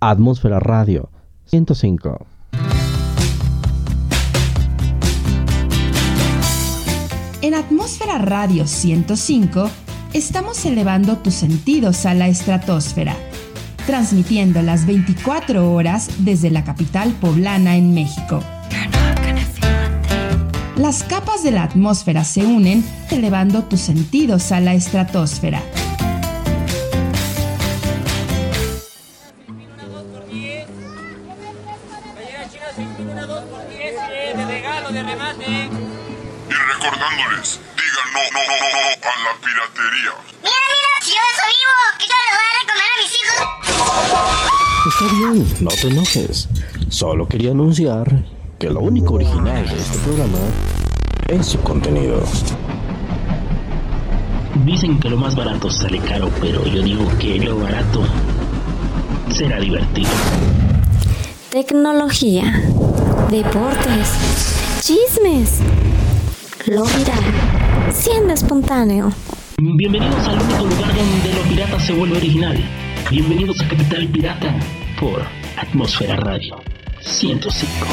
Atmósfera Radio 105. En Atmósfera Radio 105 estamos elevando tus sentidos a la estratosfera, transmitiendo las 24 horas desde la capital poblana en México. Las capas de la atmósfera se unen, elevando tus sentidos a la estratosfera. No, no, no, no, a la piratería. Mira, mira, si yo soy vivo, que yo les voy a comer a mis hijos. Está bien, no te enojes. Solo quería anunciar que lo único original de este programa es su contenido. Dicen que lo más barato sale caro, pero yo digo que lo barato será divertido. Tecnología, deportes, chismes lo viral, siendo espontáneo. Bienvenidos al único lugar donde lo pirata se vuelve original. Bienvenidos a Capital Pirata por Atmósfera Radio 105.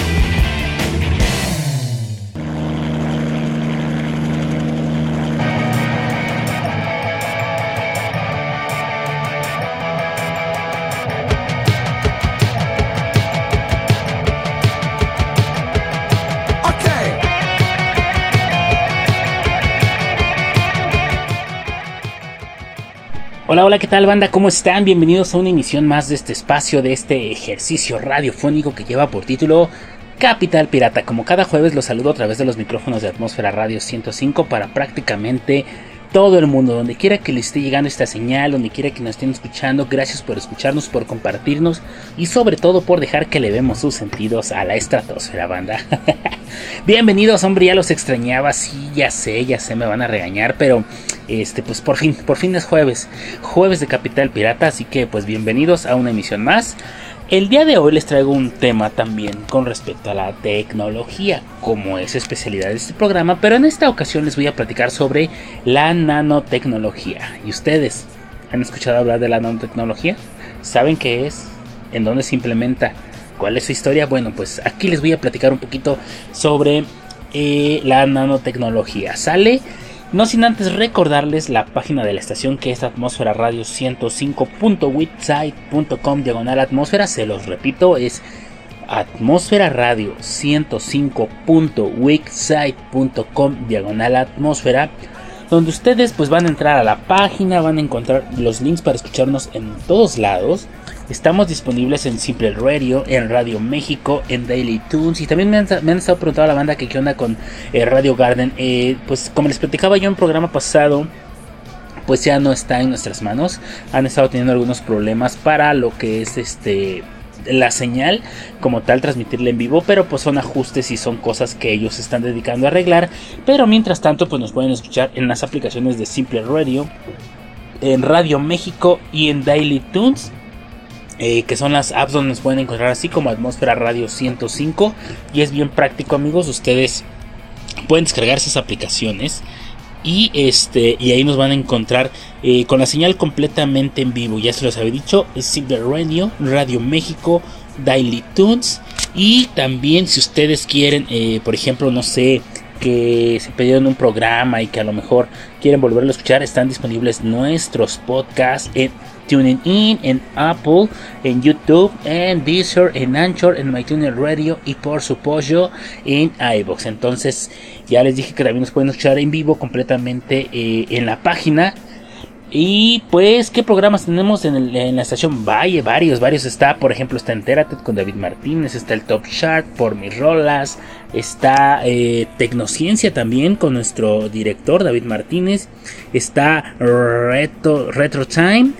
Hola, hola, ¿qué tal banda? ¿Cómo están? Bienvenidos a una emisión más de este espacio, de este ejercicio radiofónico que lleva por título Capital Pirata. Como cada jueves los saludo a través de los micrófonos de Atmósfera Radio 105 para prácticamente todo el mundo, donde quiera que le esté llegando esta señal, donde quiera que nos estén escuchando, gracias por escucharnos, por compartirnos y sobre todo por dejar que le vemos sus sentidos a la estratosfera, banda. Bienvenidos, hombre, ya los extrañaba, sí, ya sé, ya sé, me van a regañar, pero este, pues por fin, por fin es jueves, jueves de Capital Pirata, así que pues bienvenidos a una emisión más. El día de hoy les traigo un tema también con respecto a la tecnología, como es especialidad de este programa, pero en esta ocasión les voy a platicar sobre la nanotecnología. ¿Y ustedes han escuchado hablar de la nanotecnología? ¿Saben qué es? ¿En dónde se implementa? ¿Cuál es su historia? Bueno, pues aquí les voy a platicar un poquito sobre eh, la nanotecnología. Sale no sin antes recordarles la página de la estación que es atmósfera radio 105.witsite.com diagonal atmósfera. Se los repito, es atmósfera radio 105.wixsite.com diagonal atmósfera donde ustedes pues van a entrar a la página, van a encontrar los links para escucharnos en todos lados. Estamos disponibles en Simple Radio, en Radio México, en Daily Tunes y también me han, estado preguntando a la banda que qué onda con eh, Radio Garden. Eh, pues como les platicaba yo en un programa pasado, pues ya no está en nuestras manos. Han estado teniendo algunos problemas para lo que es este la señal como tal transmitirla en vivo, pero pues son ajustes y son cosas que ellos están dedicando a arreglar. Pero mientras tanto, pues nos pueden escuchar en las aplicaciones de Simple Radio, en Radio México y en Daily Tunes. Eh, que son las apps donde nos pueden encontrar así como Atmósfera Radio 105 y es bien práctico amigos ustedes pueden descargar esas aplicaciones y este y ahí nos van a encontrar eh, con la señal completamente en vivo. Ya se los había dicho Simple Radio Radio México Daily Tunes. Y también si ustedes quieren eh, por ejemplo no sé que se pidieron un programa y que a lo mejor quieren volverlo a escuchar están disponibles nuestros podcasts en Tuning In, en Apple, en YouTube, en Deezer, en Anchor, en MyTuner Radio y por supuesto en iBox. Entonces, ya les dije que también nos pueden escuchar en vivo completamente eh, en la página. Y pues, ¿qué programas tenemos en, la estación? Valle, varios, varios. Está, por ejemplo, está Entérate con David Martínez, está el Top Chart por mis rolas, está eh, Tecnociencia también con nuestro director David Martínez, está Retro, Retro Time,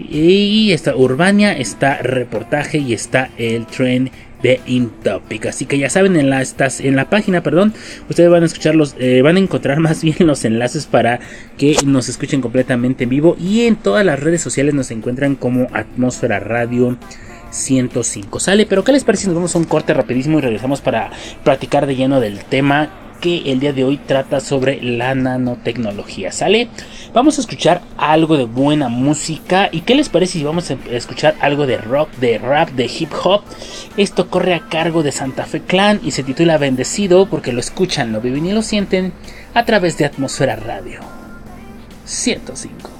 y está Urbania, está reportaje y está el tren de Intopic. Así que ya saben, en la, estas, en la página, perdón, ustedes van a escucharlos, eh, van a encontrar más bien los enlaces para que nos escuchen completamente en vivo. Y en todas las redes sociales nos encuentran como Atmósfera Radio. 105 sale, pero ¿qué les parece si nos vamos a un corte rapidísimo y regresamos para platicar de lleno del tema que el día de hoy trata sobre la nanotecnología. ¿Sale? Vamos a escuchar algo de buena música. ¿Y qué les parece si vamos a escuchar algo de rock, de rap, de hip hop? Esto corre a cargo de Santa Fe Clan y se titula Bendecido porque lo escuchan, lo viven y lo sienten a través de Atmósfera Radio 105.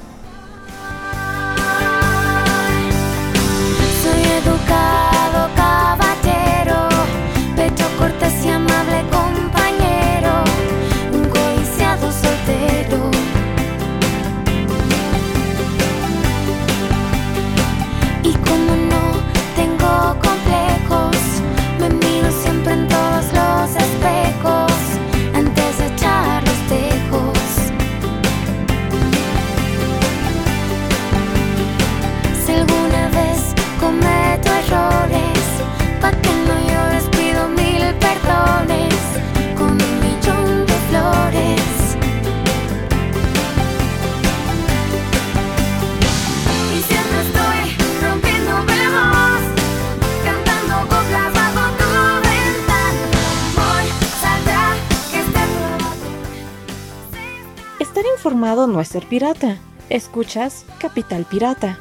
No es ser pirata. Escuchas Capital Pirata.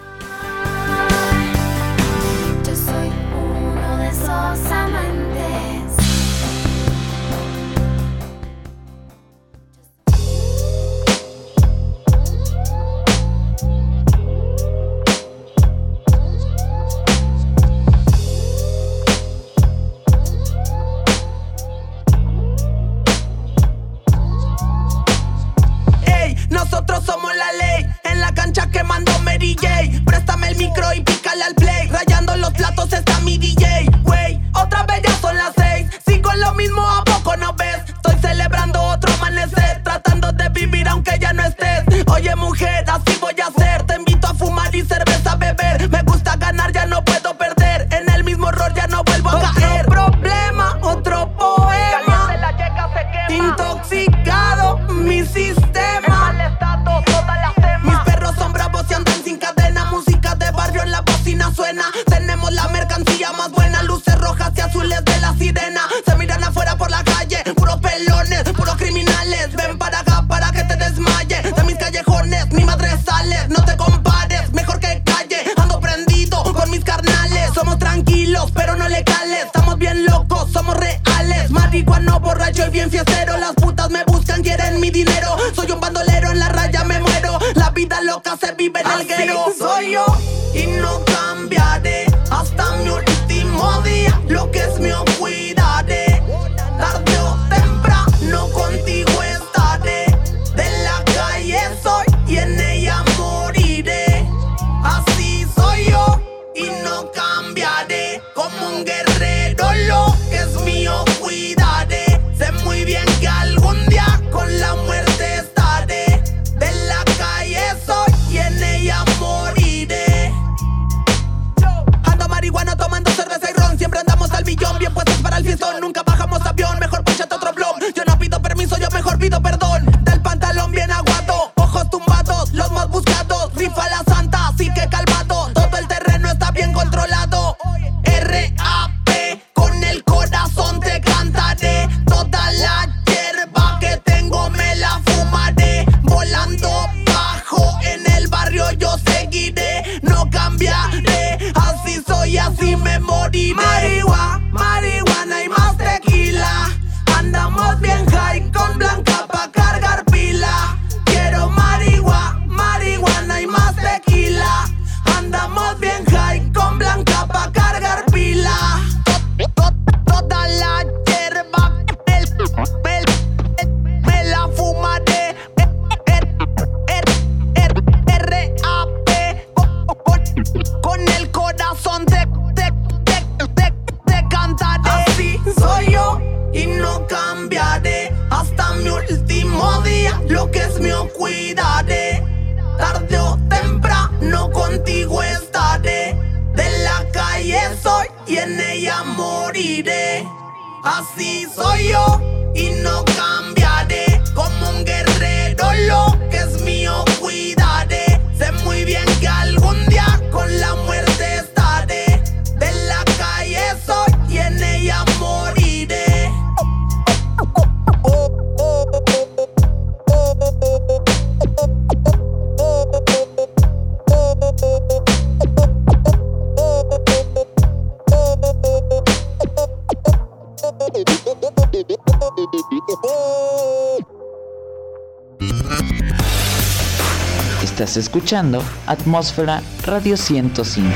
Escuchando Atmósfera Radio 105.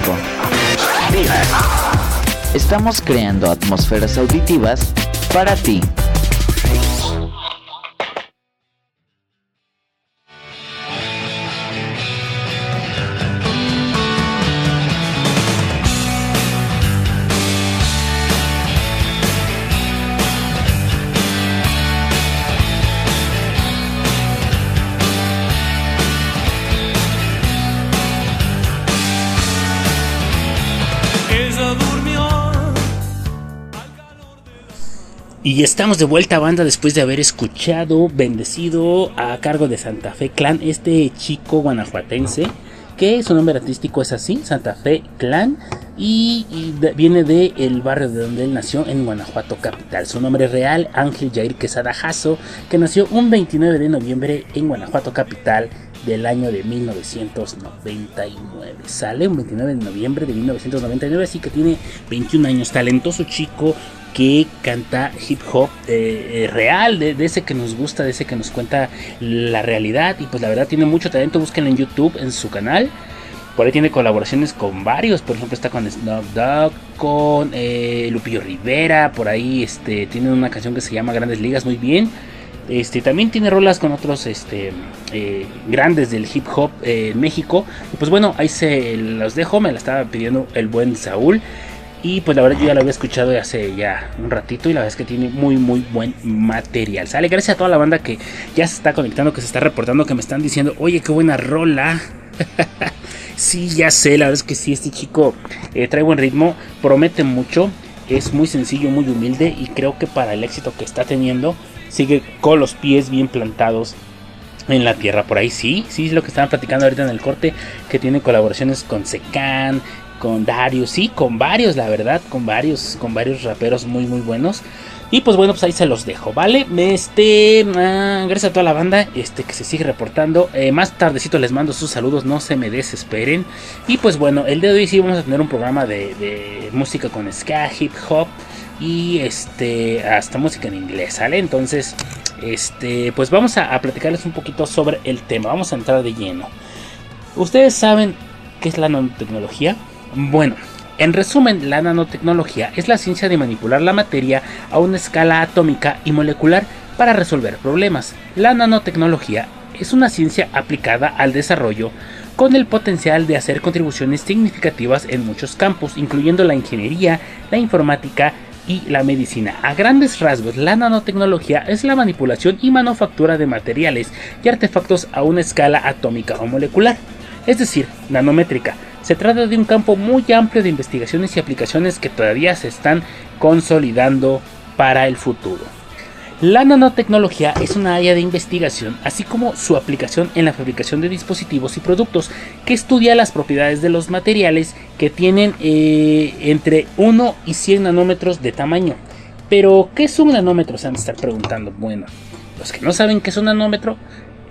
Estamos creando atmósferas auditivas para ti. Y estamos de vuelta banda después de haber escuchado Bendecido a cargo de Santa Fe Clan, este chico guanajuatense que su nombre artístico es así, Santa Fe Clan, y, viene del el barrio de donde él nació, en Guanajuato capital. Su nombre real, Ángel Jair Quesada Jasso, que nació un 29 de noviembre en Guanajuato capital del año de 1999. Sale un 29 de noviembre de 1999, así que tiene 21 años, talentoso chico, que canta hip hop eh, eh, real, de, ese que nos gusta, de ese que nos cuenta la realidad. Y pues la verdad tiene mucho talento, búsquenlo en YouTube, en su canal. Por ahí tiene colaboraciones con varios, por ejemplo está con Snoop Dogg, con eh, Lupillo Rivera, por ahí este, tiene una canción que se llama Grandes Ligas, muy bien. Este, también tiene rolas con otros este, grandes del hip hop en México. Y pues bueno, ahí se los dejo, me la estaba pidiendo el buen Saúl. Y pues la verdad yo ya lo había escuchado hace ya un ratito y la verdad es que tiene muy muy buen material. Sale, gracias a toda la banda que ya se está conectando, que se está reportando, que me están diciendo, oye, qué buena rola. sí, ya sé, la verdad es que sí, este chico eh, trae buen ritmo, promete mucho, es muy sencillo, muy humilde y creo que para el éxito que está teniendo sigue con los pies bien plantados en la tierra. Por ahí sí, sí es lo que estaban platicando ahorita en el corte, que tiene colaboraciones con Secan, con Darius, sí, con varios, la verdad, con varios, con varios raperos muy, muy buenos. Y pues bueno, pues ahí se los dejo, ¿vale? Este, ah, gracias a toda la banda este, que se sigue reportando. Eh, más tardecito les mando sus saludos, no se me desesperen. Y pues bueno, el día de hoy sí vamos a tener un programa de, música con ska, hip hop y este, hasta música en inglés, ¿sale? Entonces, este, pues vamos a, a platicarles un poquito sobre el tema, vamos a entrar de lleno. Ustedes saben qué es la nanotecnología. Bueno, en resumen, la nanotecnología es la ciencia de manipular la materia a una escala atómica y molecular para resolver problemas. La nanotecnología es una ciencia aplicada al desarrollo con el potencial de hacer contribuciones significativas en muchos campos, incluyendo la ingeniería, la informática y la medicina. A grandes rasgos, la nanotecnología es la manipulación y manufactura de materiales y artefactos a una escala atómica o molecular, es decir, nanométrica, se trata de un campo muy amplio de investigaciones y aplicaciones que todavía se están consolidando para el futuro. La nanotecnología es una área de investigación, así como su aplicación en la fabricación de dispositivos y productos, que estudia las propiedades de los materiales que tienen eh, entre 1 y 100 nanómetros de tamaño. Pero, ¿qué es un nanómetro? Se han de estar preguntando. Bueno, los que no saben qué es un nanómetro,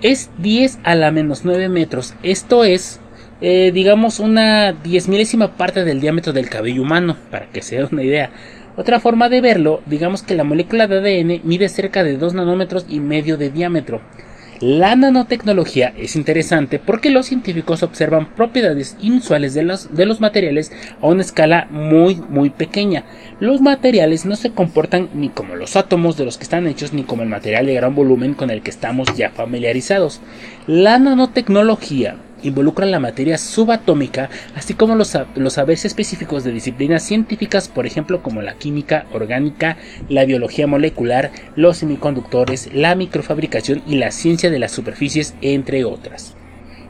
es 10 a la menos 9 metros. Esto es eh, digamos, una diez milésima parte del diámetro del cabello humano, para que se una idea. Otra forma de verlo, digamos que la molécula de ADN mide cerca de 2 nanómetros y medio de diámetro. La nanotecnología es interesante porque los científicos observan propiedades inusuales de los, de los materiales a una escala muy muy pequeña. Los materiales no se comportan ni como los átomos de los que están hechos ni como el material de gran volumen con el que estamos ya familiarizados. La nanotecnología involucra la materia subatómica, así como los, los saberes específicos de disciplinas científicas, por ejemplo, como la química orgánica, la biología molecular, los semiconductores, la microfabricación y la ciencia de las superficies, entre otras.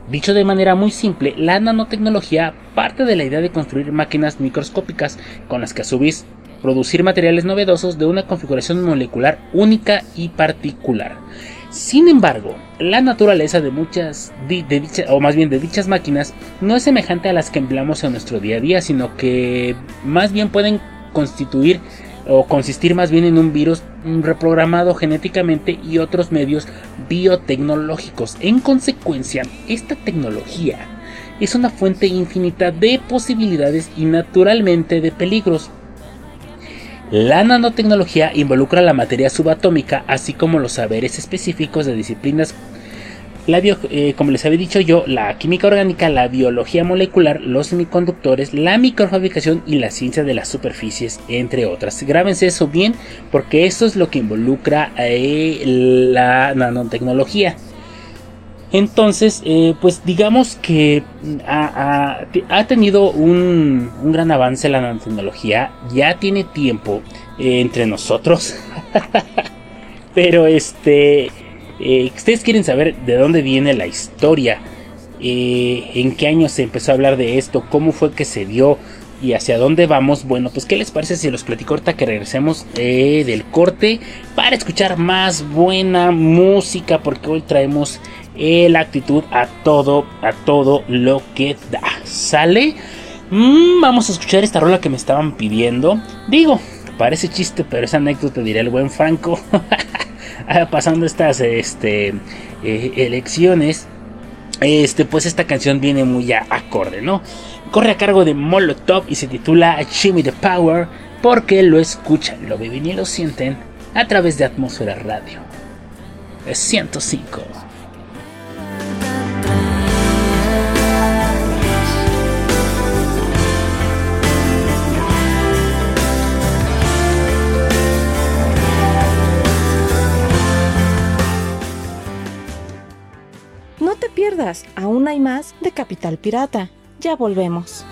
Dicho de manera muy simple, la nanotecnología parte de la idea de construir máquinas microscópicas con las que a su vez producir materiales novedosos de una configuración molecular única y particular. Sin embargo, la naturaleza de muchas, o más bien de dichas máquinas, no es semejante a las que empleamos en nuestro día a día, sino que más bien pueden constituir o consistir más bien en un virus reprogramado genéticamente y otros medios biotecnológicos. En consecuencia, esta tecnología es una fuente infinita de posibilidades y naturalmente de peligros. La nanotecnología involucra la materia subatómica, así como los saberes específicos de disciplinas la eh, como les había dicho yo, la química orgánica, la biología molecular, los semiconductores, la microfabricación y la ciencia de las superficies, entre otras. Grábense eso bien porque esto es lo que involucra eh, la nanotecnología. Entonces, eh, pues digamos que ha, tenido un, gran avance la nanotecnología, ya tiene tiempo entre nosotros, pero este eh, ustedes quieren saber de dónde viene la historia, eh, en qué año se empezó a hablar de esto, cómo fue que se dio y hacia dónde vamos. Bueno, pues qué les parece si los platico ahorita que regresemos eh, del corte para escuchar más buena música, porque hoy traemos la actitud a todo, a todo lo que da. ¿Sale? Mm, vamos a escuchar esta rola que me estaban pidiendo. Digo, parece chiste, pero esa anécdota dirá el buen Franco. Ah, pasando estas este, eh, elecciones, este, pues esta canción viene muy a acorde, ¿no? Corre a cargo de Molotov y se titula Jimmy the Power porque lo escuchan, lo viven y lo sienten a través de Atmósfera Radio. Es 105. Aún hay más de Capital Pirata. Ya volvemos.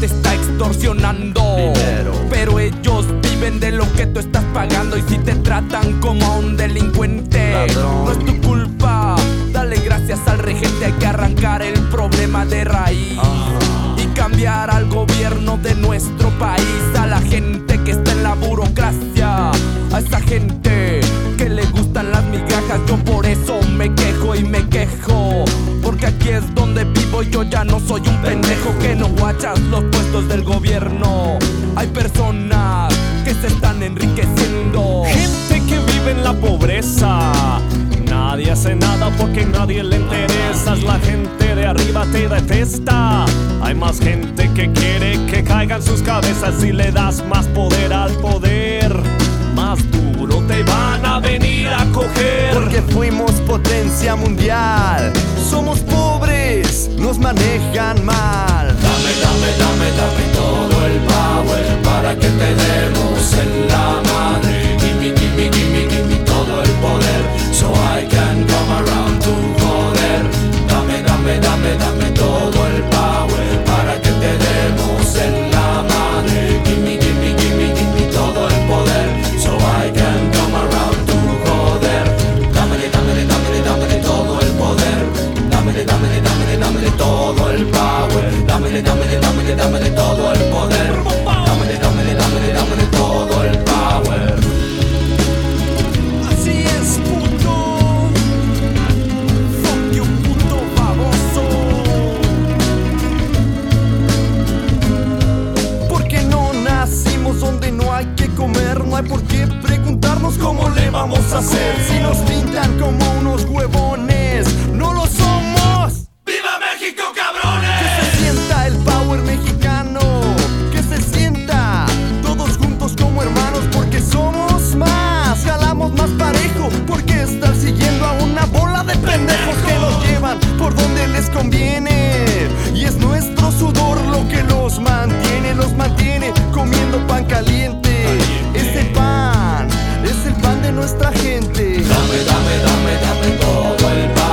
Te está extorsionando. Pero ellos viven de lo que tú estás pagando. Y si te tratan como a un delincuente, no es tu culpa. Dale gracias al regente, hay que arrancar el problema de raíz. Y cambiar al gobierno de nuestro país, a la gente que está en la burocracia, a esa gente que le gustan las migajas. Yo por quejo. Porque aquí es donde vivo yo ya no soy un pendejo que no guachas los puestos del gobierno. Hay personas que se están enriqueciendo. Gente que vive en la pobreza. Nadie hace nada porque nadie le interesa. La gente de arriba te detesta. Hay más gente que quiere que caigan sus cabezas y le das más poder al poder. Más duro te van a venir a coger. Porque fuimos potencia mundial somos pobres, nos manejan mal. Dame, dame, dame, dame todo el power para que te demos en la madre. Gimme, gimme, gimme, gimme todo el poder, so I can come around domine, domine, domine, de nuestra gente. Dame, dame, dame, dame todo el pan.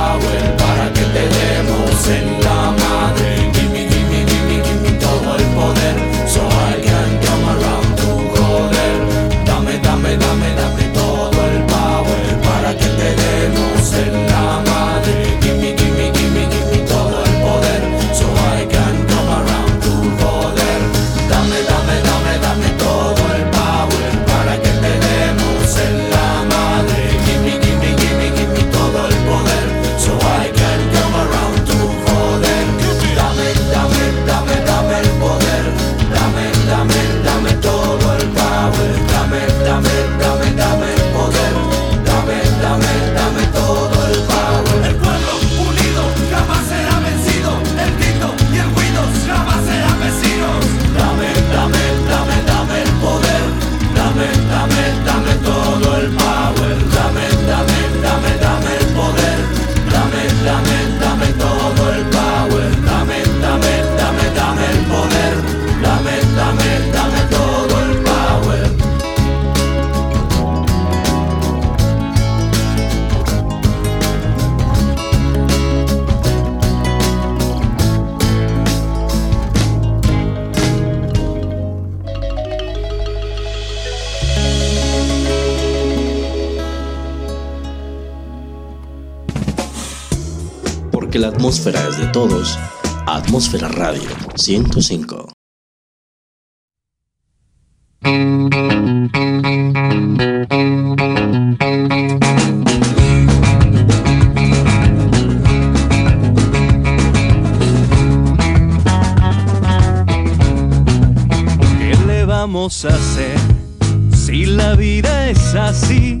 Atmósfera es de todos. Atmósfera Radio 105. ¿Qué le vamos a hacer si la vida es así?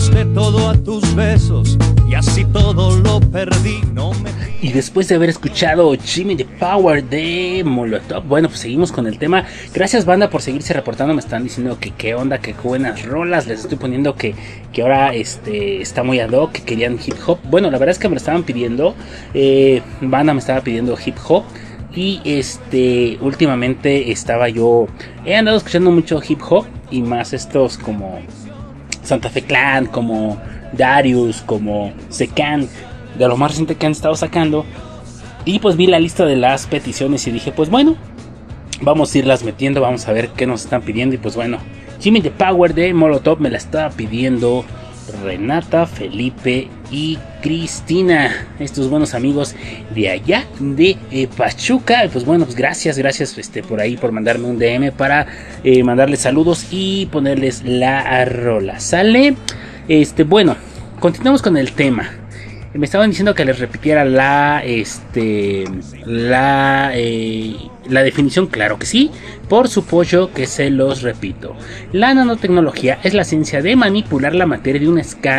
Aposté todo a tus besos y así todo lo perdí. Y después de haber escuchado Jimmy the Power de Molotov, bueno, pues seguimos con el tema. Gracias, banda, por seguirse reportando. Me están diciendo que qué onda, que buenas rolas. Les estoy poniendo que, que ahora este, está muy ad hoc, que querían hip hop. Bueno, la verdad es que me lo estaban pidiendo. Eh, banda me estaba pidiendo hip hop. Y este, últimamente estaba yo. He andado escuchando mucho hip hop y más estos como Santa Fe Clan, como Darius, como Secan, de lo más reciente que han estado sacando. Y pues vi la lista de las peticiones y dije, pues bueno, vamos a irlas metiendo, vamos a ver qué nos están pidiendo. Y pues bueno, Jimmy the Power de Molotov me la estaba pidiendo Renata, Felipe y Cristina, estos buenos amigos de allá de eh, Pachuca. Pues bueno, pues gracias, gracias este, por ahí por mandarme un DM para eh, mandarles saludos y ponerles la rola. ¿Sale? Este, bueno, continuamos con el tema. Me estaban diciendo que les repitiera la, este, la, eh, la definición, claro que sí, por supuesto que se los repito. La nanotecnología es la ciencia de manipular la materia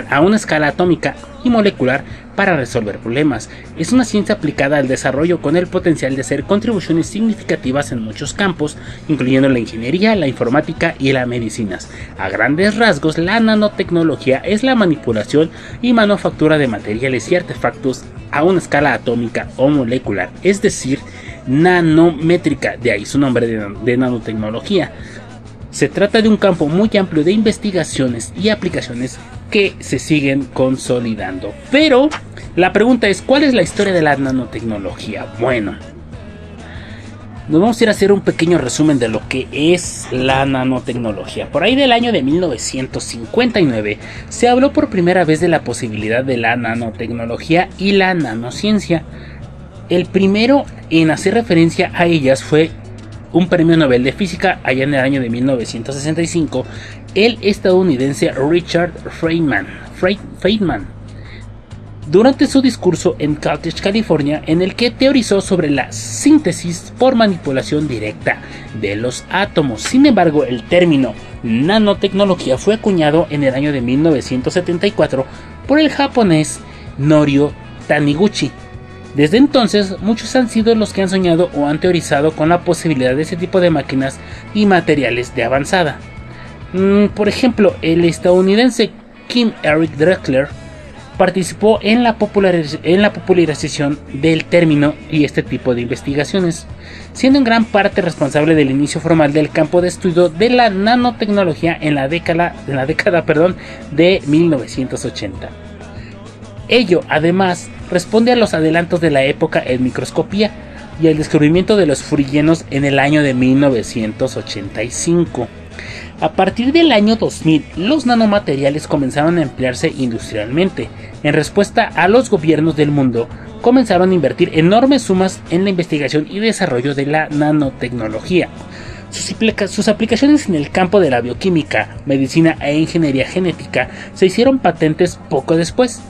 a una escala atómica y molecular para resolver problemas. Es una ciencia aplicada al desarrollo con el potencial de hacer contribuciones significativas en muchos campos, incluyendo la ingeniería, la informática y las medicinas. A grandes rasgos, la nanotecnología es la manipulación y manufactura de materiales y artefactos a una escala atómica o molecular, es decir, nanométrica, de ahí su nombre de, nanotecnología. Se trata de un campo muy amplio de investigaciones y aplicaciones que se siguen consolidando. Pero la pregunta es, ¿cuál es la historia de la nanotecnología? Bueno, nos vamos a ir a hacer un pequeño resumen de lo que es la nanotecnología. Por ahí del año de 1959 se habló por primera vez de la posibilidad de la nanotecnología y la nanociencia. El primero en hacer referencia a ellas fue un premio Nobel de Física allá en el año de 1965, el estadounidense Richard Feynman. Feynman durante su discurso en Caltech, California, en el que teorizó sobre la síntesis por manipulación directa de los átomos. Sin embargo, el término nanotecnología fue acuñado en el año de 1974 por el japonés Norio Taniguchi. Desde entonces, muchos han sido los que han soñado o han teorizado con la posibilidad de ese tipo de máquinas y materiales de avanzada. Mm, por ejemplo, el estadounidense Kim Eric Drexler participó en la, en la, popularización del término y este tipo de investigaciones, siendo en gran parte responsable del inicio formal del campo de estudio de la nanotecnología en la década, en la década perdón, de 1980. Ello, además, responde a los adelantos de la época en microscopía y al descubrimiento de los furillenos en el año de 1985. A partir del año 2000, los nanomateriales comenzaron a emplearse industrialmente. En respuesta a los gobiernos del mundo, comenzaron a invertir enormes sumas en la investigación y desarrollo de la nanotecnología. Sus, sus, aplicaciones en el campo de la bioquímica, medicina e ingeniería genética se hicieron patentes poco después.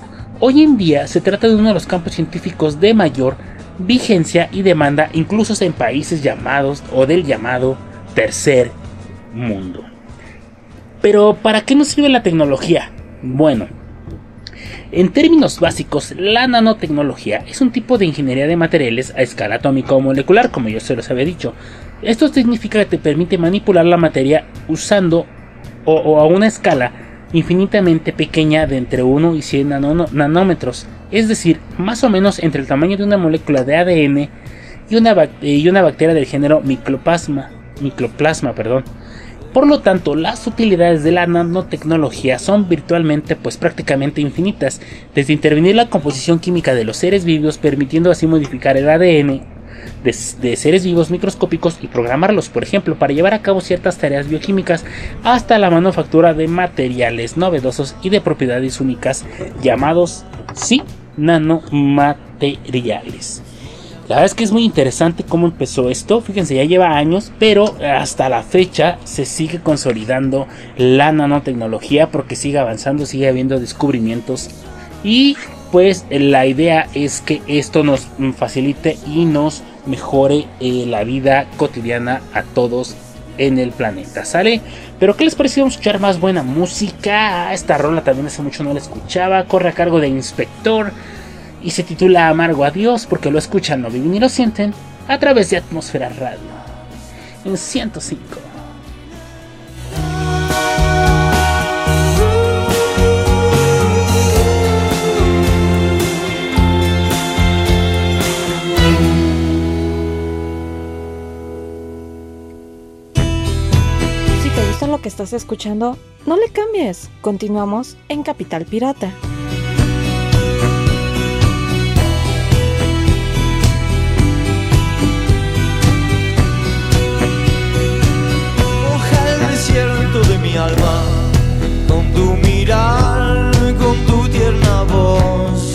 Hoy en día se trata de uno de los campos científicos de mayor vigencia y demanda incluso en países llamados o del llamado tercer mundo. Pero ¿para qué nos sirve la tecnología? Bueno, en términos básicos, la nanotecnología es un tipo de ingeniería de materiales a escala atómica o molecular, como yo se los había dicho. Esto significa que te permite manipular la materia usando o, o a una escala infinitamente pequeña de entre 1 y 100 nanómetros, es decir, más o menos entre el tamaño de una molécula de ADN y una, bacteria del género microplasma, microplasma perdón. Por lo tanto, las utilidades de la nanotecnología son virtualmente, pues prácticamente infinitas, desde intervenir la composición química de los seres vivos, permitiendo así modificar el ADN de, seres vivos microscópicos y programarlos, por ejemplo, para llevar a cabo ciertas tareas bioquímicas, hasta la manufactura de materiales novedosos y de propiedades únicas llamados, sí, nanomateriales. La verdad es que es muy interesante cómo empezó esto. Fíjense, ya lleva años, pero hasta la fecha se sigue consolidando la nanotecnología porque sigue avanzando, sigue habiendo descubrimientos. Y pues la idea es que esto nos facilite y nos mejore eh, la vida cotidiana a todos en el planeta, ¿sale? Pero ¿qué les pareció escuchar más buena música? Esta rola también hace mucho no la escuchaba. Corre a cargo de Inspector y se titula Amargo Adiós porque lo escuchan, no viven y lo sienten a través de Atmósfera Radio en 105. Que estás escuchando, no le cambies. Continuamos en Capital Pirata. de mi alma, con tu mirar, con tu tierna voz.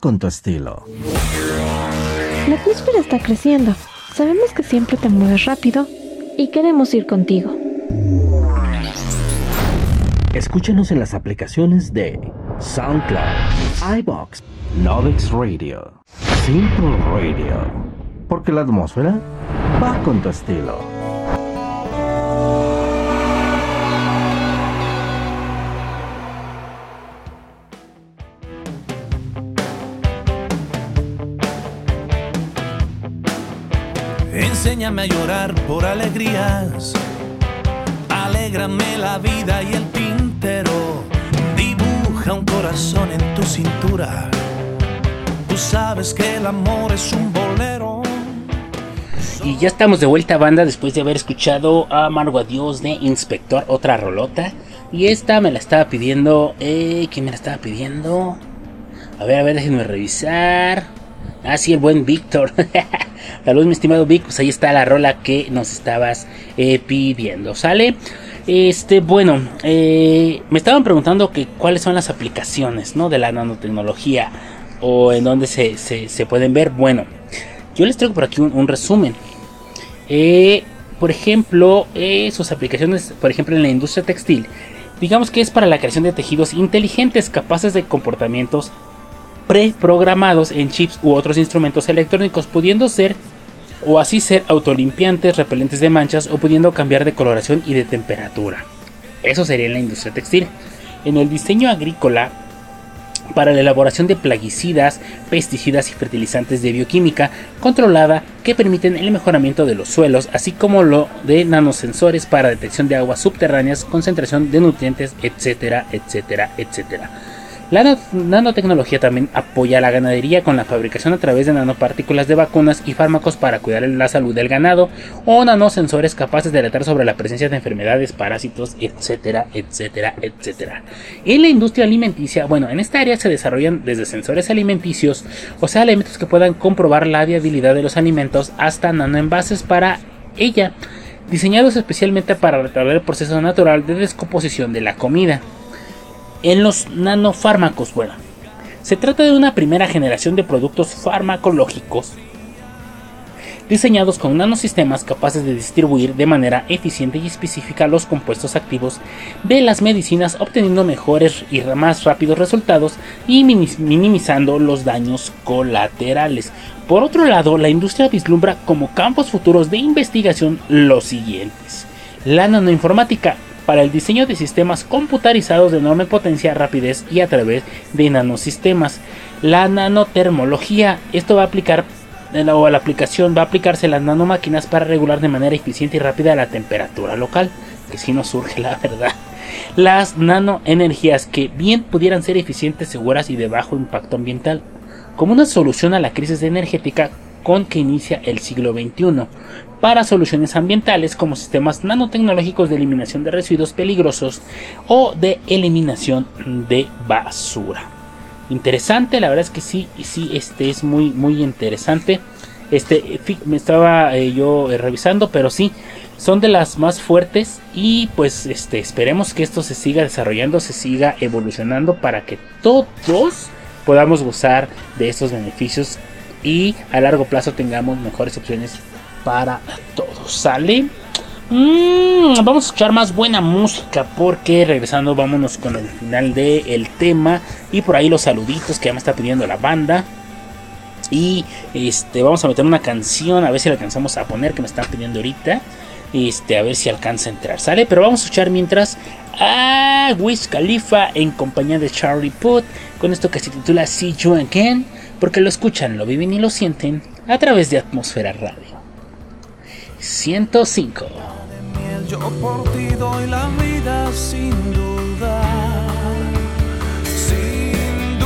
Con tu estilo. La atmósfera está creciendo. Sabemos que siempre te mueves rápido y queremos ir contigo. Escúchanos en las aplicaciones de SoundCloud, iBox, Novix Radio, Simple Radio. Porque la atmósfera va con tu estilo. Enséñame a llorar por alegrías. Alégrame la vida y el tintero. Dibuja un corazón en tu cintura. Tú sabes que el amor es un bolero. Y ya estamos de vuelta banda después de haber escuchado a Amargo Adiós de Inspector, otra rolota. Y esta me la estaba pidiendo... Eh, ¿Quién me la estaba pidiendo? A ver, a ver, déjenme revisar. Ah, sí, el buen Víctor. Saludos, mi estimado Vic. Pues ahí está la rola que nos estabas eh, pidiendo. ¿Sale? Este, bueno, eh, me estaban preguntando que cuáles son las aplicaciones, ¿no? De la nanotecnología. O en dónde se, se- pueden ver. Bueno, yo les traigo por aquí un, resumen. Eh, por ejemplo, sus aplicaciones, por ejemplo, en la industria textil. Digamos que es para la creación de tejidos inteligentes capaces de comportamientos preprogramados en chips u otros instrumentos electrónicos, pudiendo ser o así ser autolimpiantes, repelentes de manchas o pudiendo cambiar de coloración y de temperatura. Eso sería en la industria textil. En el diseño agrícola, para la elaboración de plaguicidas, pesticidas y fertilizantes de bioquímica controlada que permiten el mejoramiento de los suelos, así como lo de nanosensores para detección de aguas subterráneas, concentración de nutrientes, etcétera, etcétera, etcétera. La no- nanotecnología también apoya a la ganadería con la fabricación a través de nanopartículas de vacunas y fármacos para cuidar la salud del ganado o nanosensores capaces de alertar sobre la presencia de enfermedades, parásitos, etcétera, etcétera, etcétera. En la industria alimenticia, bueno, en esta área se desarrollan desde sensores alimenticios, o sea, elementos que puedan comprobar la viabilidad de los alimentos, hasta nanoenvases para ella, diseñados especialmente para retardar el proceso natural de descomposición de la comida. En los nanofármacos, bueno, se trata de una primera generación de productos farmacológicos diseñados con nanosistemas capaces de distribuir de manera eficiente y específica los compuestos activos de las medicinas, obteniendo mejores y más rápidos resultados y minimizando los daños colaterales. Por otro lado, la industria vislumbra como campos futuros de investigación los siguientes. La nanoinformática para el diseño de sistemas computarizados de enorme potencia, rapidez y a través de nanosistemas. La nanotermología, esto va a aplicar la- o la aplicación va a aplicarse las nanomáquinas para regular de manera eficiente y rápida la temperatura local, que si nos surge la verdad. Las nanoenergías que bien pudieran ser eficientes, seguras y de bajo impacto ambiental, como una solución a la crisis energética con que inicia el siglo XXI, para soluciones ambientales como sistemas nanotecnológicos de eliminación de residuos peligrosos o de eliminación de basura. Interesante, la verdad es que sí, sí, este es muy, muy interesante. Este, fi- me estaba eh, yo eh, revisando, pero sí, son de las más fuertes y pues este, esperemos que esto se siga desarrollando, se siga evolucionando para que todos podamos gozar de estos beneficios y a largo plazo tengamos mejores opciones para todos. ¿Sale? Mm, vamos a escuchar más buena música porque regresando vámonos con el final del tema y por ahí los saluditos que ya me está pidiendo la banda. Y este vamos a meter una canción, a ver si la alcanzamos a poner que me están pidiendo ahorita. Este, a ver si alcanza a entrar, ¿sale? Pero vamos a escuchar mientras a Wiz Khalifa en compañía de Charlie Puth con esto que se titula See You Again, porque lo escuchan, lo viven y lo sienten a través de Atmósfera Radio 105. miel, yo por ti doy la vida sin duda. Sin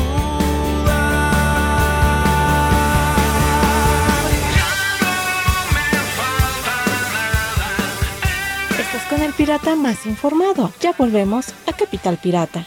Estás con el pirata más informado. Ya volvemos a Capital Pirata.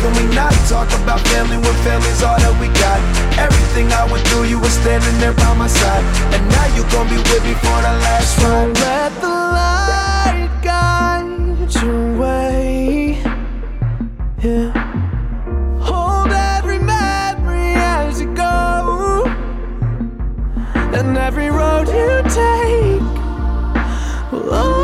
Can we not talk about family when family's all that we got? Everything I went through, you were standing there by my side. And now you gon' be with me for the last ride. Let the light guide your way. Yeah. Hold every memory as you go. And every road you take will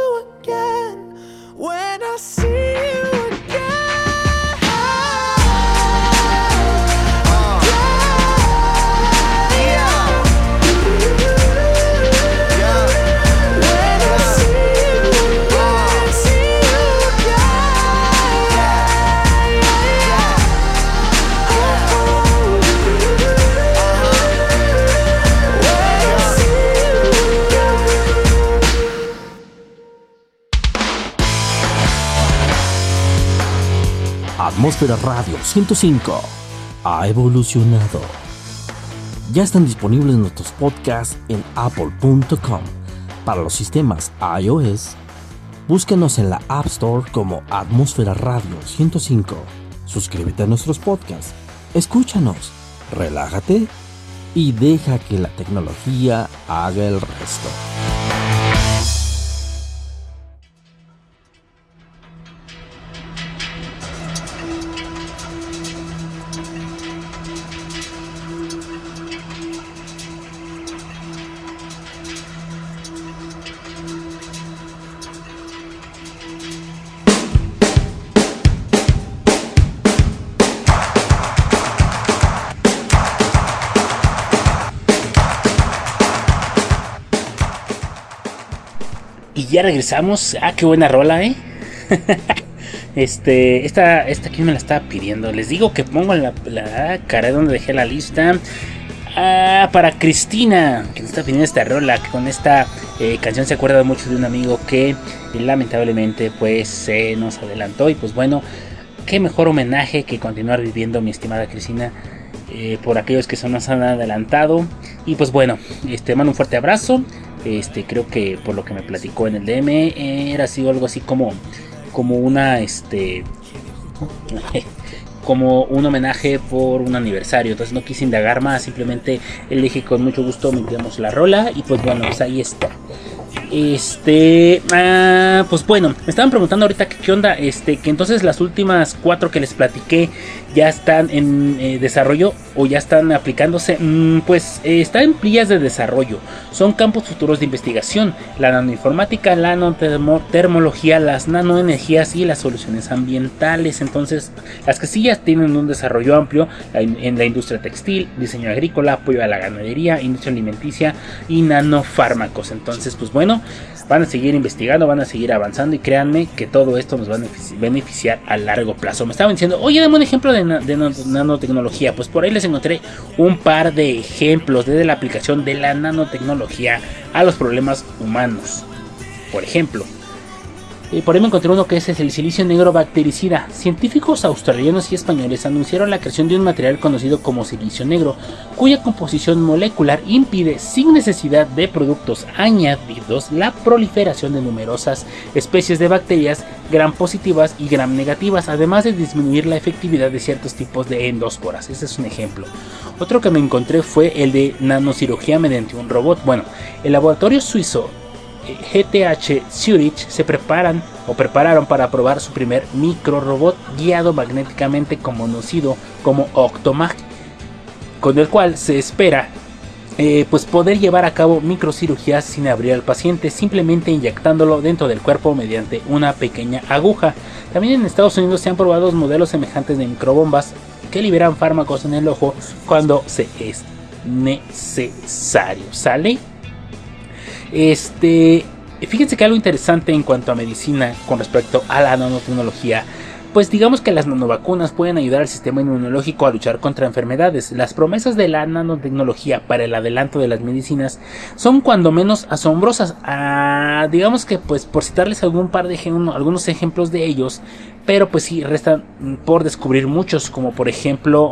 Atmósfera Radio 105 ha evolucionado. Ya están disponibles nuestros podcasts en apple.com. Para los sistemas iOS, búsquenos en la App Store como Atmósfera Radio 105. Suscríbete a nuestros podcasts, escúchanos, relájate y deja que la tecnología haga el resto. Ya regresamos. Ah, qué buena rola, ¿eh? este, esta, esta aquí me la estaba pidiendo. Les digo que pongo la, la cara donde dejé la lista. Ah, para Cristina, que nos está pidiendo esta rola. Que con esta eh, canción se acuerda mucho de un amigo que eh, lamentablemente pues se nos adelantó. Y pues bueno, qué mejor homenaje que continuar viviendo, mi estimada Cristina. eh, por aquellos que se nos han adelantado. Y pues bueno, este mando un fuerte abrazo. Este, creo que por lo que me platicó en el DM, era algo así como, como una, este, como un homenaje por un aniversario. Entonces no quise indagar más, simplemente le dije con mucho gusto metemos la rola y pues bueno, pues ahí está. Este, ah, pues bueno, me estaban preguntando ahorita que qué onda, este, que entonces las últimas cuatro que les platiqué ya están en eh, desarrollo o ya están aplicándose. Mm, pues eh, están en vías de desarrollo. Son campos futuros de investigación: la nanoinformática, la nanotermología, las nanoenergías y las soluciones ambientales. Entonces, las que sí ya tienen un desarrollo amplio en, la industria textil, diseño agrícola, apoyo a la ganadería, industria alimenticia y nanofármacos. Entonces, pues bueno, van a seguir investigando, van a seguir avanzando y créanme que todo esto nos va a beneficiar a largo plazo. Me estaban diciendo, oye, dame un ejemplo de, nanotecnología. Pues por ahí les encontré un par de ejemplos de la aplicación de la nanotecnología a los problemas humanos. Por ejemplo, por ahí me encontré uno que es el silicio negro bactericida. Científicos australianos y españoles anunciaron la creación de un material conocido como silicio negro, cuya composición molecular impide, sin necesidad de productos añadidos, la proliferación de numerosas especies de bacterias gram positivas y gram negativas, además de disminuir la efectividad de ciertos tipos de endósporas. Ese es un ejemplo. Otro que me encontré fue el de nanocirugía mediante un robot. Bueno, el laboratorio suizo GTH Zurich se preparan o prepararon para probar su primer micro robot guiado magnéticamente conocido como Octomag, con el cual se espera eh, pues poder llevar a cabo microcirugías sin abrir al paciente, simplemente inyectándolo dentro del cuerpo mediante una pequeña aguja. También en Estados Unidos se han probado modelos semejantes de microbombas que liberan fármacos en el ojo cuando se es necesario. ¿Sale? Este, fíjense que algo interesante en cuanto a medicina con respecto a la nanotecnología pues digamos que las nanovacunas pueden ayudar al sistema inmunológico a luchar contra enfermedades. Las promesas de la nanotecnología para el adelanto de las medicinas son cuando menos asombrosas. Ah, digamos que pues por citarles algún par de algunos ejemplos de ellos, pero pues sí restan por descubrir muchos, como por ejemplo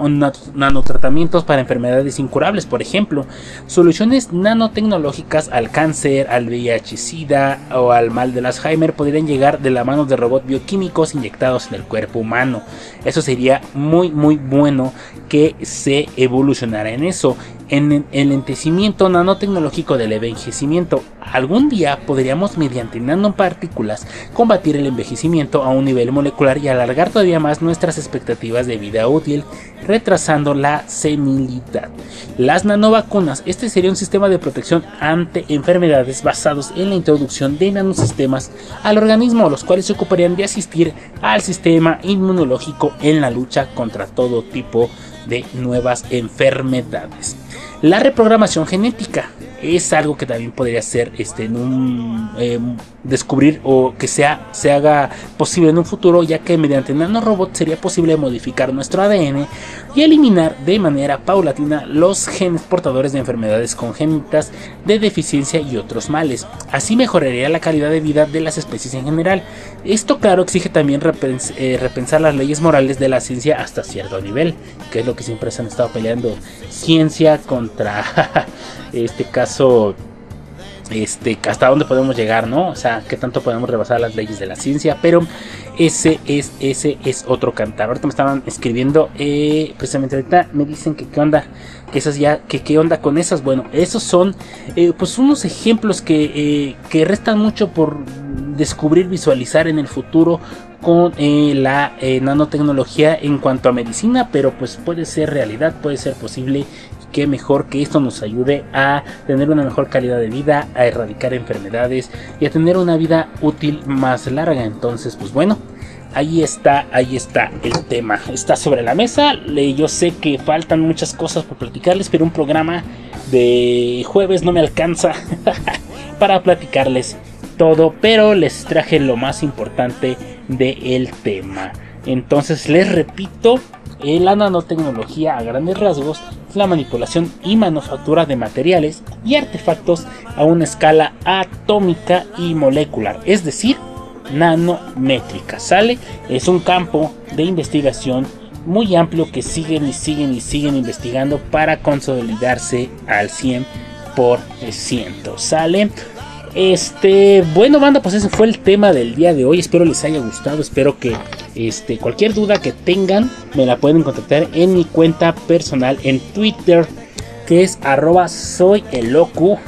nanotratamientos para enfermedades incurables, por ejemplo, soluciones nanotecnológicas al cáncer, al VIH-Sida o al mal del Alzheimer podrían llegar de la mano de robots bioquímicos inyectados en el cuerpo humano. Eso sería muy muy bueno que se evolucionara en eso en el lentecimiento nanotecnológico del envejecimiento. Algún día podríamos mediante nanopartículas combatir el envejecimiento a un nivel molecular y alargar todavía más nuestras expectativas de vida útil, retrasando la senilidad. Las nanovacunas, este sería un sistema de protección ante enfermedades basados en la introducción de nanosistemas al organismo, los cuales se ocuparían de asistir al sistema inmunológico en la lucha contra todo tipo de nuevas enfermedades. La reprogramación genética es algo que también podría ser este, en un, em, descubrir o que sea, se haga posible en un futuro, ya que mediante nanorobots sería posible modificar nuestro ADN y eliminar de manera paulatina los genes portadores de enfermedades congénitas, de deficiencia y otros males. Así mejoraría la calidad de vida de las especies en general. Esto, claro, exige también eh, repensar las leyes morales de la ciencia hasta cierto nivel, que es lo que siempre se han estado peleando ciencia contra este caso este, hasta dónde podemos llegar, ¿no? O sea, qué tanto podemos rebasar las leyes de la ciencia, pero ese es, ese es otro cantar. Ahorita me estaban escribiendo, eh, precisamente ahorita me dicen que qué onda, que esas ya, que qué onda con esas. Bueno, esos son, eh, pues unos ejemplos que, eh, que restan mucho por descubrir, visualizar en el futuro con la nanotecnología en cuanto a medicina, pero pues puede ser realidad, puede ser posible qué mejor que esto nos ayude a tener una mejor calidad de vida, a erradicar enfermedades y a tener una vida útil más larga. Entonces, pues bueno, ahí está, ahí está el tema. Está sobre la mesa. Yo sé que faltan muchas cosas por platicarles, pero un programa de jueves no me alcanza para platicarles todo, pero les traje lo más importante del tema. Entonces les repito, la nanotecnología a grandes rasgos es la manipulación y manufactura de materiales y artefactos a una escala atómica y molecular, es decir, nanométrica. ¿Sale? Es un campo de investigación muy amplio que siguen y siguen y siguen investigando para consolidarse al 100%. ¿Sale? Este, bueno, banda, pues ese fue el tema del día de hoy. Espero les haya gustado. Espero que este, cualquier duda que tengan me la pueden contactar en mi cuenta personal en Twitter, que es arroba soy el locu.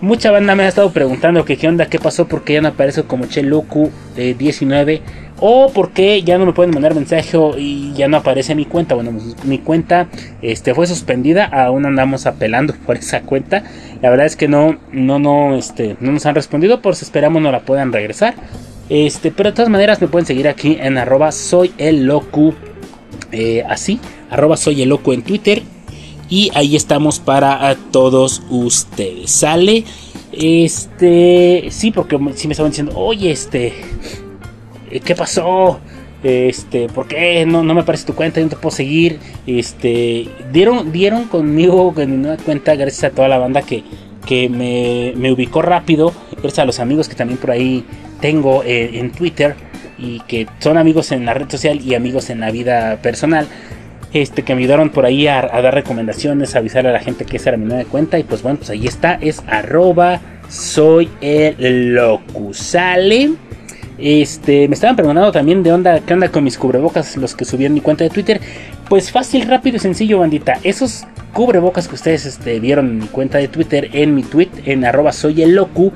Mucha banda me ha estado preguntando que qué onda, qué pasó, porque ya no aparece como Cheloku 19 o porque ya no me pueden mandar mensaje y ya no aparece mi cuenta. Bueno, pues, mi cuenta este, fue suspendida, aún andamos apelando por esa cuenta. La verdad es que no, no, no, este, no nos han respondido, por si esperamos no la puedan regresar. Este, pero de todas maneras me pueden seguir aquí en arroba soy el. Eh, así, arroba soy el loco en Twitter y ahí estamos para todos ustedes. ¿Sale? Este. Sí, porque si me estaban diciendo, oye, este. Eh, ¿Qué pasó? Este, ¿por qué no, no me aparece tu cuenta? Yo no te puedo seguir. Este, dieron, dieron conmigo en nueva cuenta, gracias a toda la banda que, que me, me ubicó rápido. Gracias a los amigos que también por ahí tengo eh, en Twitter y que son amigos en la red social y amigos en la vida personal este, que me ayudaron por ahí a, dar recomendaciones, a avisar a la gente que esa era mi nueva cuenta. Y pues bueno, pues ahí está, es arroba soy el locusale. Este, me estaban preguntando también de onda, qué onda con mis cubrebocas, los que subí en mi cuenta de Twitter. Pues fácil, rápido y sencillo, bandita. Esos cubrebocas que ustedes este, vieron en mi cuenta de Twitter, en mi tweet, en arroba soy el locu,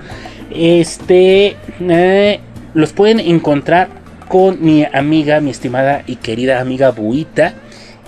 este, eh, los pueden encontrar con mi amiga, mi estimada y querida amiga Buita.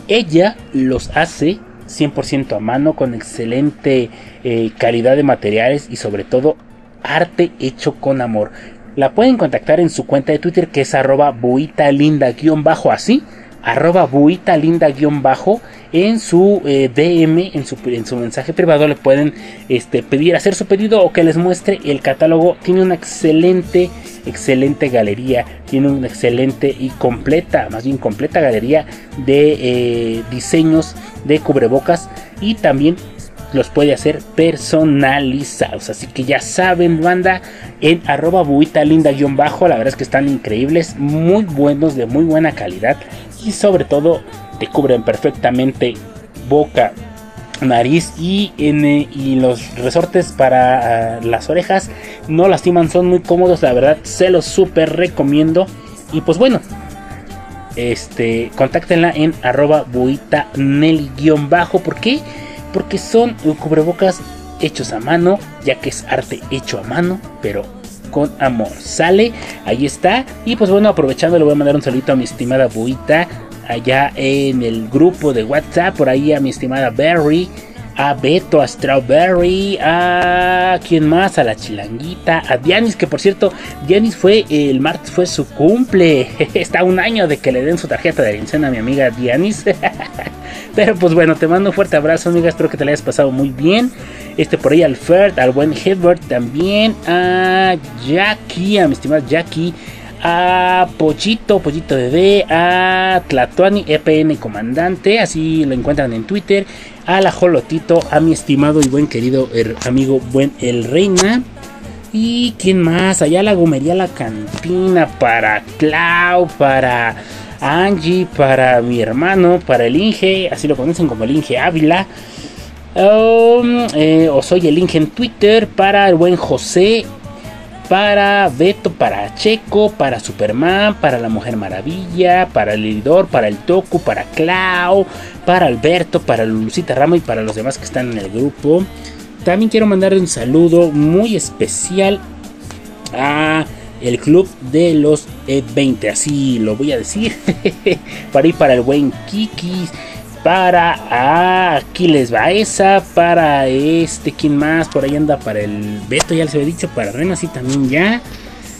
Ella los hace 100% a mano con excelente eh, calidad de materiales y sobre todo arte hecho con amor. La pueden contactar en su cuenta de Twitter que es arroba buita linda-así arroba buita linda-bajo en su eh, DM, en su, en su mensaje privado le pueden este, pedir, hacer su pedido o que les muestre el catálogo. Tiene una excelente, excelente galería, tiene una excelente y completa, más bien completa galería de eh, diseños de cubrebocas y también los puede hacer personalizados. Así que ya saben, banda, en arroba buita linda-bajo, la verdad es que están increíbles, muy buenos, de muy buena calidad y sobre todo te cubren perfectamente boca, nariz y, y los resortes para ah, las orejas no lastiman, son muy cómodos, la verdad se los super recomiendo. Y pues bueno, este, contáctenla en arroba buita bajo ¿Por qué? Porque son cubrebocas hechos a mano, ya que es arte hecho a mano, pero con amor. Sale, ahí está. Y pues bueno, aprovechando, le voy a mandar un saludito a mi estimada Buita allá en el grupo de WhatsApp, por ahí a mi estimada Berry, a Beto, a Strawberry, a quien más, a la chilanguita, a Dianis, que por cierto, Dianis fue el martes, fue su cumple, está un año de que le den su tarjeta de quincena a mi amiga Dianis. Pero pues bueno, te mando un fuerte abrazo, amiga. Espero que te la hayas pasado muy bien. Este por ahí al Ferd, al buen Hedbert también. A Jackie, a mi estimada Jackie a Pochito, Pochito Bebé, a Tlatuani EPN Comandante, así lo encuentran en Twitter, a la Jolotito, a mi estimado y buen querido amigo Buen El Reina. Y quién más, allá la gomería La Cantina, para Clau, para Angie, para mi hermano, para el Inge, así lo conocen como el Inge Ávila. Um, eh, o soy el Inge en Twitter, para el buen José, para Beto, para Checo, para Superman, para la Mujer Maravilla, para el Lidor, para el Toku, para Clau, para Alberto, para Lucita Ramo y para los demás que están en el grupo. También quiero mandar un saludo muy especial a el club de los 20, así lo voy a decir. para ir para el buen Kikis para Aquiles Baeza, para este, ¿quién más? Por ahí anda para el Beto, ya les había dicho, para Reno, así también ya.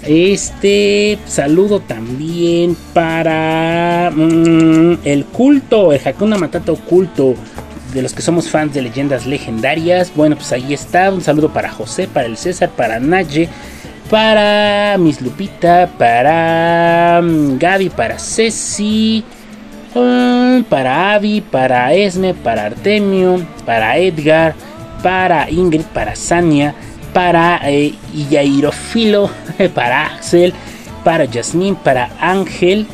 Este saludo también para mm, el culto, el Hakuna Matata oculto de los que somos fans de leyendas legendarias. Bueno, pues ahí está. Un saludo para José, para el César, para Naye, para Miss Lupita, para mm, Gaby, para Ceci para Avi, para Esme, para Artemio, para Edgar, para Ingrid, para Sania, para eh, Iairofilo, para Axel, para Jasmine, para Ángel,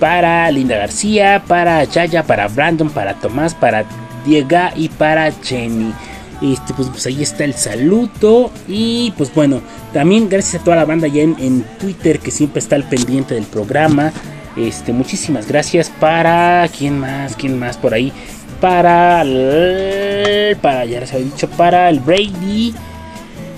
para Linda García, para Yaya, para Brandon, para Tomás, para Diego y para Jenny. Este, pues, pues, ahí está el saludo. Y pues bueno, también gracias a toda la banda ya en, Twitter que siempre está al pendiente del programa. Este, muchísimas gracias para. ¿Quién más? ¿Quién más por ahí? Para. para, ya les había dicho, para el Brady.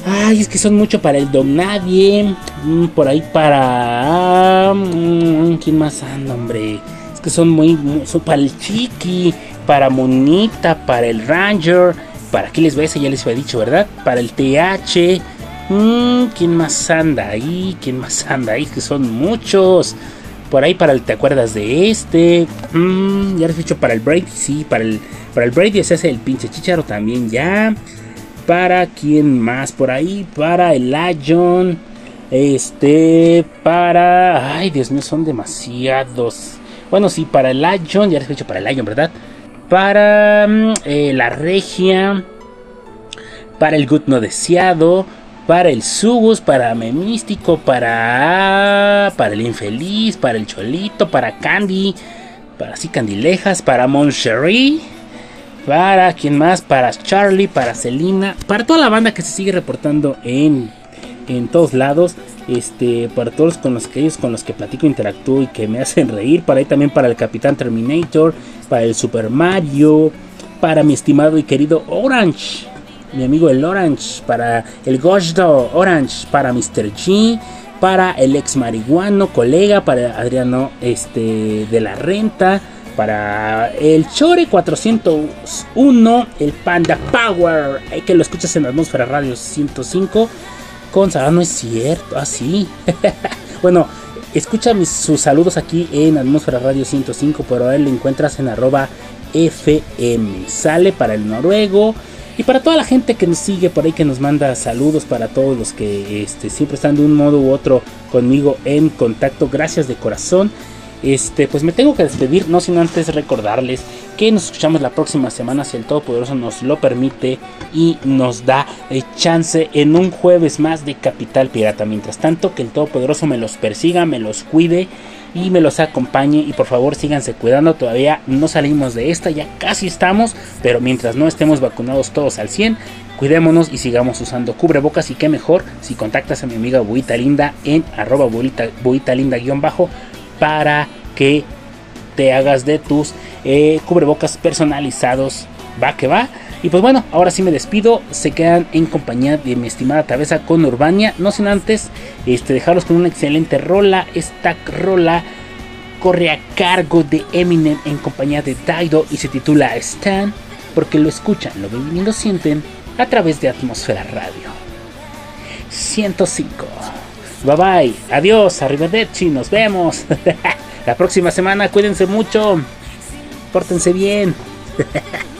Ay, es que son mucho para el Don Nadie. Mm, por ahí para. Mm, ¿Quién más anda, hombre? Es que son muy. Son para el Chiqui, para Monita, para el Ranger ¿Para qué les va ese? Ya les había dicho, ¿verdad? Para el TH. Mm, ¿Quién más anda ahí? ¿Quién más anda ahí? Que son muchos. Por ahí para el ¿Te acuerdas de este? Mm, ya les he dicho para el Brady. Sí, para el, para el Brady se hace el pinche chicharo también ya. Para quién más por ahí. Para el Lion. Este. Para. Ay, Dios mío, son demasiados. Bueno, sí, para el Lion. Ya les he dicho para el Lion, ¿verdad? Para mm, eh, la regia, para el good no deseado, para el subus, para memístico, para para el infeliz, para el cholito, para Candy, para sí Candilejas, para Moncherie, para quien más, para Charlie, para Celina, para toda la banda que se sigue reportando en en todos lados. Este, para todos con los que ellos con los que platico, interactúo y que me hacen reír. Para ahí también para el Capitán Terminator, para el Super Mario, para mi estimado y querido Orange, mi amigo el Orange, para el Gojdo Orange, para Mr. G, para el ex marihuano colega, para Adriano este, de la Renta, para el Chore 401, el Panda Power, que lo escuchas en Atmósfera Radio 105 con no es cierto, así. Ah, bueno, escucha sus saludos aquí en Atmósfera Radio 105, pero a él lo encuentras en arroba FM. Sale para el noruego. Y para toda la gente que nos sigue por ahí, que nos manda saludos, para todos los que este, siempre están de un modo u otro conmigo en contacto, gracias de corazón. Este, pues me tengo que despedir, no sin antes recordarles que nos escuchamos la próxima semana si el Todopoderoso nos lo permite y nos da el chance en un jueves más de Capital Pirata. Mientras tanto, que el Todopoderoso me los persiga, me los cuide y me los acompañe y por favor síganse cuidando, todavía no salimos de esta, ya casi estamos, pero mientras no estemos vacunados todos al 100, cuidémonos y sigamos usando cubrebocas y qué mejor si contactas a mi amiga Buita Linda en arroba buita, linda guion bajo para que te hagas de tus eh, cubrebocas personalizados. Va que va. Y pues bueno, ahora sí me despido. Se quedan en compañía de mi estimada Tabeza con Urbania. No sin antes este, dejarlos con una excelente rola. Esta rola corre a cargo de Eminem en compañía de Daido y se titula Stan. Porque lo escuchan, lo ven y lo sienten a través de Atmósfera Radio 105. Bye bye, adiós, arrivederci, nos vemos. La próxima semana, cuídense mucho. Pórtense bien.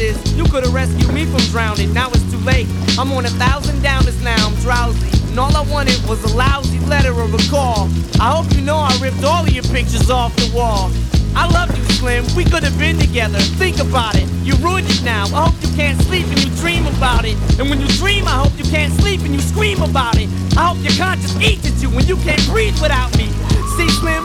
is. You could have rescued me from drowning, now it's too late. I'm on a thousand downers now, I'm drowsy. And all I wanted was a lousy letter or a call. I hope you know I ripped all of your pictures off the wall. I love you, Slim. We could have been together. Think about it. You ruined it now. I hope you can't sleep and you dream about it. And when you dream, I hope you can't sleep and you scream about it. I hope your conscience eats at you when you can't breathe without me. See, Slim,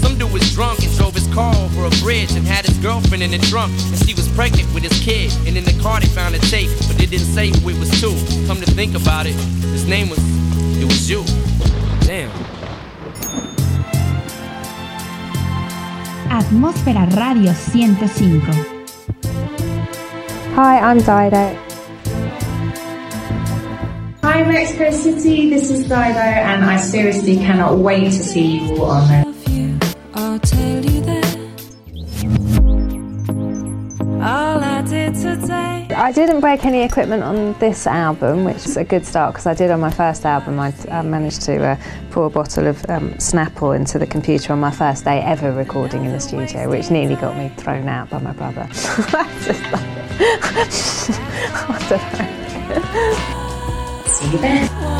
Some dude was drunk and drove his car over a bridge and had his girlfriend in the trunk. And she was pregnant with his kid. And in the car they found a tape, but they didn't say who it was to. Come to think about it, his name was, it was you. Damn. Atmósfera Radio 105. Hi, I'm Dido. Hi Mexico City, this is Dido and I seriously cannot wait to see you all on there. I'll tell you that all I did today. I didn't break any equipment on this album, which is a good start because I did on my first album. I, I managed to uh, pour a bottle of um, Snapple into the computer on my first day ever recording in the studio, which nearly got me thrown out by my brother. That's just like, I don't know. See you then.